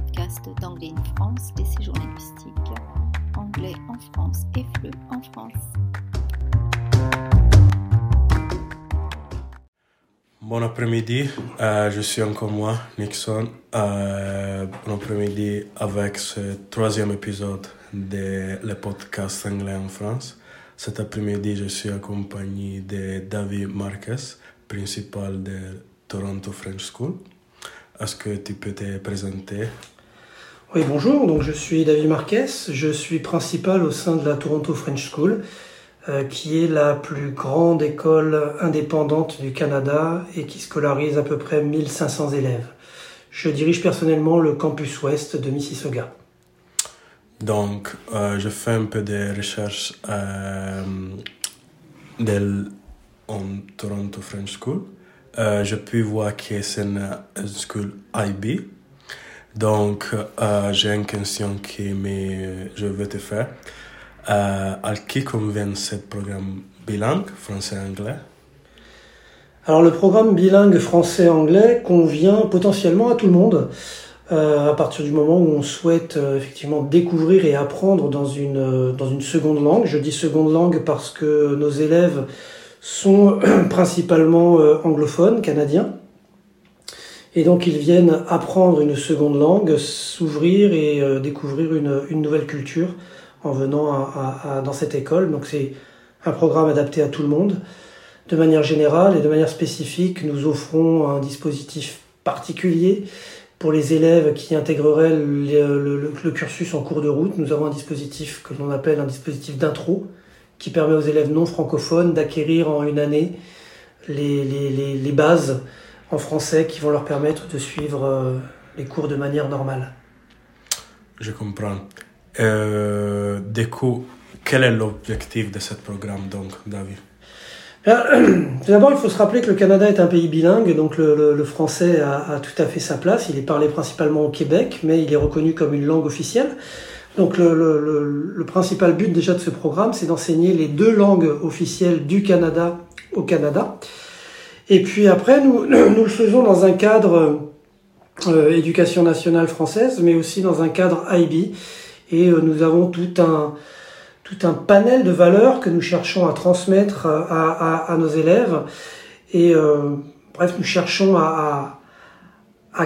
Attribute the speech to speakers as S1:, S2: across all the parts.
S1: podcast d'Anglais in France, des séjours linguistiques. Anglais en France et FLE en France.
S2: Bon après-midi, euh, je suis encore moi, Nixon. Euh, bon après-midi avec ce troisième épisode de le podcast Anglais en France. Cet après-midi, je suis accompagné de David Marquez, principal de Toronto French School. Est-ce que tu peux te présenter
S3: Oui, bonjour. Donc, je suis David Marquez. Je suis principal au sein de la Toronto French School, euh, qui est la plus grande école indépendante du Canada et qui scolarise à peu près 1500 élèves. Je dirige personnellement le campus ouest de Mississauga.
S2: Donc, euh, je fais un peu de recherches euh, en Toronto French School. Euh, je peux voir que c'est une school IB. Donc, euh, j'ai une question que je veux te faire. Euh, à qui convient ce programme bilingue, français-anglais
S3: Alors, le programme bilingue français-anglais convient potentiellement à tout le monde. à partir du moment où on souhaite effectivement découvrir et apprendre dans une, dans une seconde langue. Je dis seconde langue parce que nos élèves sont principalement euh, anglophones, canadiens. Et donc ils viennent apprendre une seconde langue, s'ouvrir et euh, découvrir une, nouvelle culture en venant dans cette école. Donc c'est un programme adapté à tout le monde. De manière générale et de manière spécifique, nous offrons un dispositif particulier pour les élèves qui intégreraient le cursus en cours de route. Nous avons un dispositif que l'on appelle un dispositif d'intro, qui permet aux élèves non francophones d'acquérir en une année les, les, les, bases en français qui vont leur permettre de suivre euh, les cours de manière normale.
S2: Je comprends. Euh, du coup, quel est l'objectif de ce programme, donc, David?
S3: D'abord, il faut se rappeler que le Canada est un pays bilingue, donc le, le, français a, a, tout à fait sa place. Il est parlé principalement au Québec, mais il est reconnu comme une langue officielle. Donc le, principal but déjà de ce programme, c'est d'enseigner les deux langues officielles du Canada au Canada. Et puis après, nous, nous le faisons dans un cadre euh, éducation nationale française, mais aussi dans un cadre IB. Et euh, nous avons tout un, tout un panel de valeurs que nous cherchons à transmettre à, à, nos élèves. Et euh, bref, nous cherchons à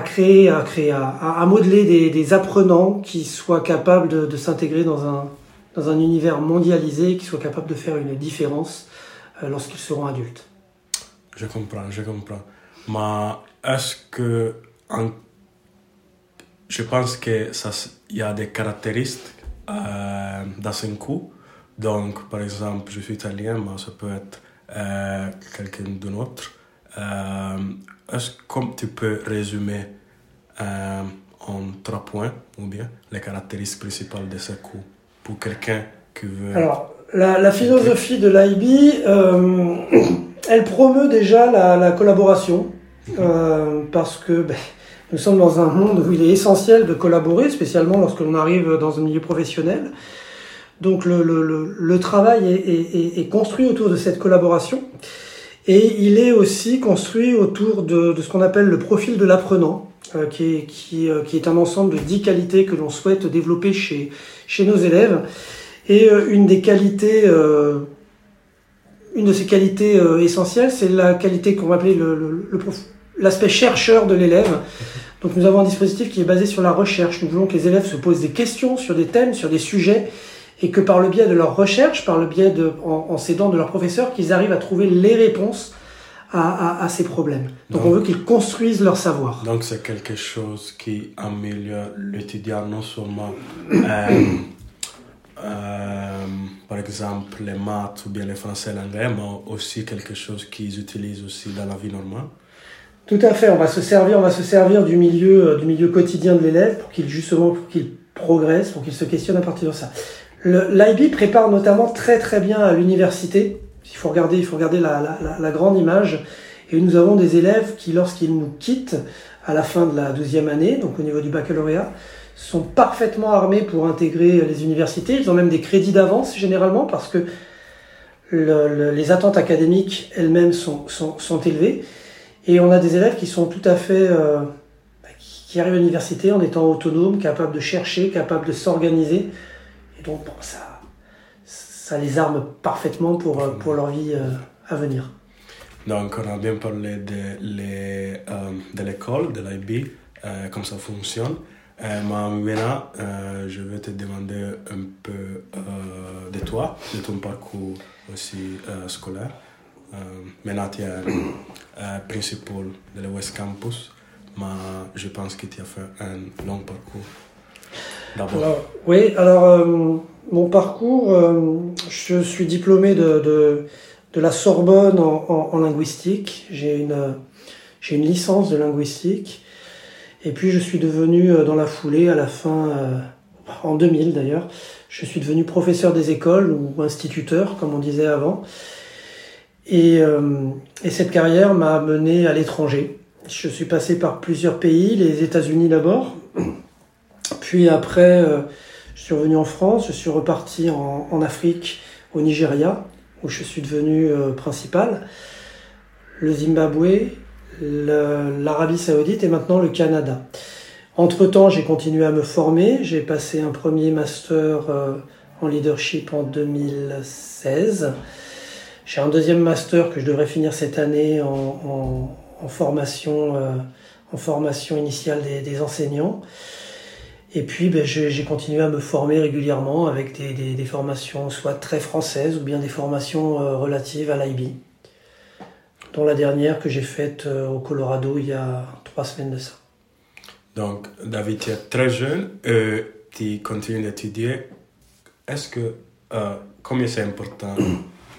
S3: créer, à créer, à, à modeler des, apprenants qui soient capables de, s'intégrer dans un, dans un univers mondialisé, qui soient capables de faire une différence euh, lorsqu'ils seront adultes.
S2: Je comprends, je comprends. Mais est-ce que je pense que ça, il y a des caractéristiques euh, dans coup. Donc, par exemple, je suis italien, mais ça peut être euh, quelqu'un d'un autre. Euh, est-ce que tu peux résumer euh, en trois points ou bien les caractéristiques principales de ce cours pour quelqu'un qui veut...
S3: Alors, la, la philosophie de l'IB, euh, elle promeut déjà la, la collaboration mhm. euh, parce que ben, nous sommes dans un monde où il est essentiel de collaborer, spécialement lorsque l'on arrive dans un milieu professionnel. Donc le, le, le travail est, est, est, construit autour de cette collaboration. Et il est aussi construit autour de, de ce qu'on appelle le profil de l'apprenant, euh, qui, est, qui, euh, qui, est un ensemble de dix qualités que l'on souhaite développer chez, chez nos élèves. Et euh, une des qualités, euh, une de ces qualités essentielles, c'est la qualité qu'on va appeler l'aspect le, le, chercheur de l'élève. Donc nous avons un dispositif qui est basé sur la recherche. Nous voulons que les élèves se posent des questions sur des thèmes, sur des sujets, et que par le biais de leur recherche, par le biais de, en, en s'aidant de leurs professeurs, qu'ils arrivent à trouver les réponses à, à, à ces problèmes. Donc, donc on veut qu'ils construisent leur savoir.
S2: Donc c'est quelque chose qui améliore l'étudiant non seulement euh, euh, par exemple les maths ou bien les français l'anglais, mais aussi quelque chose qu'ils utilisent aussi dans la vie normale.
S3: Tout à fait, on va se servir, on va se servir du milieu, du milieu quotidien de l'élève pour qu'il justement pour qu'il progresse, pour qu'il se questionne à partir de ça. L'IB prépare notamment très très bien à l'université. Il faut regarder, il faut regarder la, grande image. Et nous avons des élèves qui, lorsqu'ils nous quittent à la fin de la deuxième année, donc au niveau du baccalauréat, sont parfaitement armés pour intégrer les universités. Ils ont même des crédits d'avance généralement parce que le, le, les attentes académiques elles-mêmes sont, élevées. Et on a des élèves qui sont tout à fait, euh, qui arrivent à l'université en étant autonomes, capables de chercher, capables de s'organiser. Donc, ça, les arme parfaitement pour, euh, leur vie euh, à venir.
S2: Donc, on a bien parlé de, euh, l'école, de l'IB, euh, comme ça fonctionne. Euh, maintenant, je vais te demander un peu de toi, de ton parcours aussi scolaire. Maintenant, tu es principal de la West Campus, mais je pense que tu as fait un long parcours.
S3: Oui, alors euh, mon parcours, euh, je suis diplômé de, la Sorbonne en, linguistique. J'ai une, licence de linguistique. Et puis je suis devenu euh, dans la foulée, à la fin, en 2000 d'ailleurs, je suis devenu professeur des écoles ou instituteur, comme on disait avant. Et, et cette carrière m'a mené à l'étranger. Je suis passé par plusieurs pays, les États-Unis d'abord. Puis après, euh, je suis revenu en France, je suis reparti en, Afrique, au Nigeria, où je suis devenu euh, principal, le Zimbabwe, l'Arabie Saoudite et maintenant le Canada. Entre-temps, j'ai continué à me former. J'ai passé un premier master euh, en leadership en 2016. J'ai un deuxième master que je devrais finir cette année en, formation, en formation initiale des enseignants. Et puis, ben, j'ai continué à me former régulièrement avec des, des- des formations soit très françaises ou bien des formations euh, relatives à l'IB, dont la dernière que j'ai faite euh, au Colorado il y a trois semaines de ça.
S2: Donc, David, tu es très jeune et tu continues d'étudier. Est-ce que, euh, combien c'est important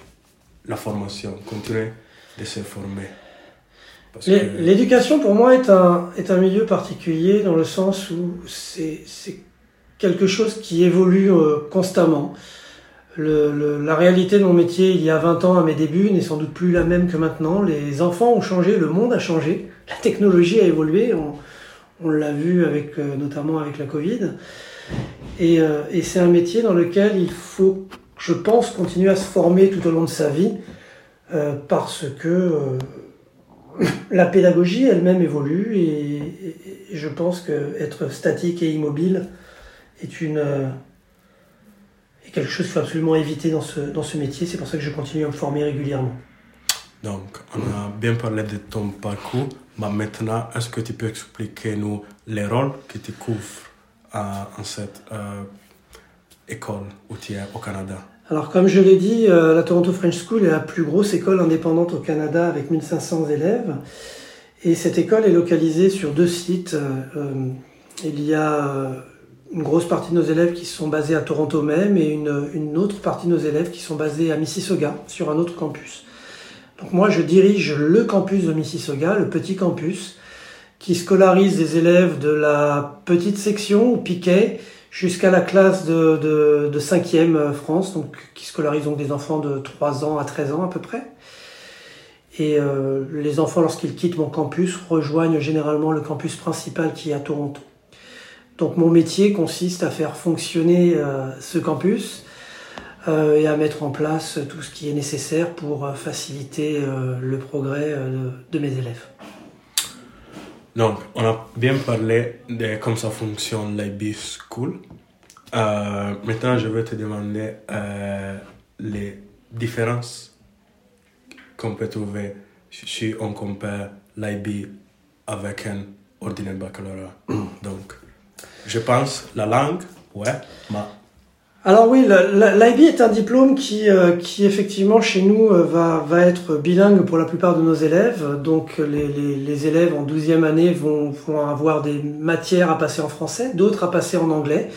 S2: la formation, continuer de se former?
S3: L'éducation, pour moi, est un, est un milieu particulier dans le sens où c'est quelque chose qui évolue euh, constamment. Le, le- la réalité de mon métier il y a 20 ans à mes débuts n'est sans doute plus la même que maintenant. Les enfants ont changé, le monde a changé, la technologie a évolué, on, on l'a vu avec, euh, notamment avec la Covid. Et, euh, et c'est un métier dans lequel il faut, je pense, continuer à se former tout au long de sa vie euh, parce que... euh, la pédagogie elle-même évolue et, je pense que être statique et immobile est une euh, est quelque chose qu'il faut absolument éviter dans ce, dans ce métier. C'est pour ça que je continue à me former régulièrement.
S2: Donc, on a bien parlé de ton parcours, mais maintenant, est-ce que tu peux expliquer nous les rôles que tu couvres à- en cette euh, école où tu es au Canada?
S3: Alors comme je l'ai dit, euh, la Toronto French School est la plus grosse école indépendante au Canada avec 1500 élèves. Et cette école est localisée sur deux sites. Euh, euh, il y a une grosse partie de nos élèves qui sont basés à Toronto même et une, autre partie de nos élèves qui sont basés à Mississauga, sur un autre campus. Donc moi, je dirige le campus de Mississauga, le petit campus, qui scolarise des élèves de la petite section, ou piquet, jusqu'à la classe de, de, de 5e France, donc qui scolarise donc des enfants de 3 ans à 13 ans à peu près. Et euh, les enfants, lorsqu'ils quittent mon campus, rejoignent généralement le campus principal qui est à Toronto. Donc mon métier consiste à faire fonctionner euh, ce campus euh, et à mettre en place tout ce qui est nécessaire pour euh, faciliter euh, le progrès euh, de mes élèves.
S2: Donc, on a bien parlé de comment ça fonctionne l'IB School. Euh, maintenant, je vais te demander euh, les différences qu'on peut trouver si on compare l'IB avec un ordinaire baccalauréat. Donc, je pense la langue, ouais, mais
S3: Alors oui, l'IB est un diplôme qui, euh, qui effectivement chez nous euh, va, va être bilingue pour la plupart de nos élèves. Donc les, les, les élèves en 12e année vont, vont avoir des matières à passer en français, d'autres à passer en anglais.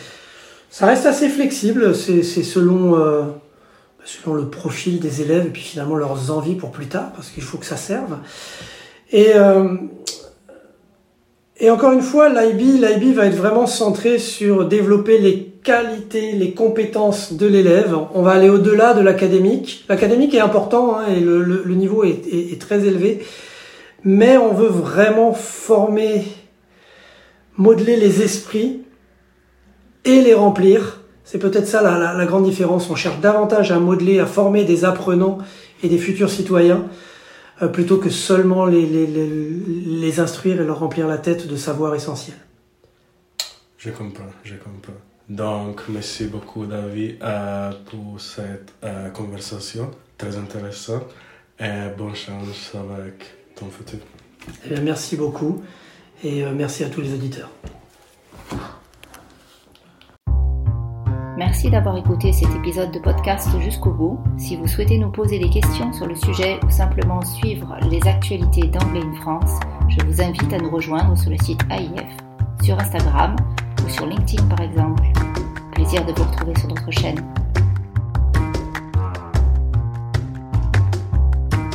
S3: Ça reste assez flexible, c'est selon, euh, selon le profil des élèves et puis finalement leurs envies pour plus tard, parce qu'il faut que ça serve. Et, euh, et encore une fois, l'IB va être vraiment centré sur développer les les compétences de l'élève. On va aller au-delà de l'académique. L'académique est important hein, et le, niveau est, très élevé, mais on veut vraiment former, modeler les esprits et les remplir. C'est peut-être ça la, grande différence. On cherche davantage à modeler, à former des apprenants et des futurs citoyens euh, plutôt que seulement les, les, instruire et leur remplir la tête de savoir essentiels.
S2: Je comprends, je comprends. Donc, merci beaucoup, David, euh, pour cette euh, conversation très intéressante et bonne chance avec ton futur.
S3: Eh bien, merci beaucoup et euh, merci à tous les auditeurs.
S1: Merci d'avoir écouté cet épisode de podcast jusqu'au bout. Si vous souhaitez nous poser des questions sur le sujet ou simplement suivre les actualités d'Anglais in France, je vous invite à nous rejoindre sur le site AIF, sur Instagram sur LinkedIn par exemple. Plaisir de vous retrouver sur notre chaîne.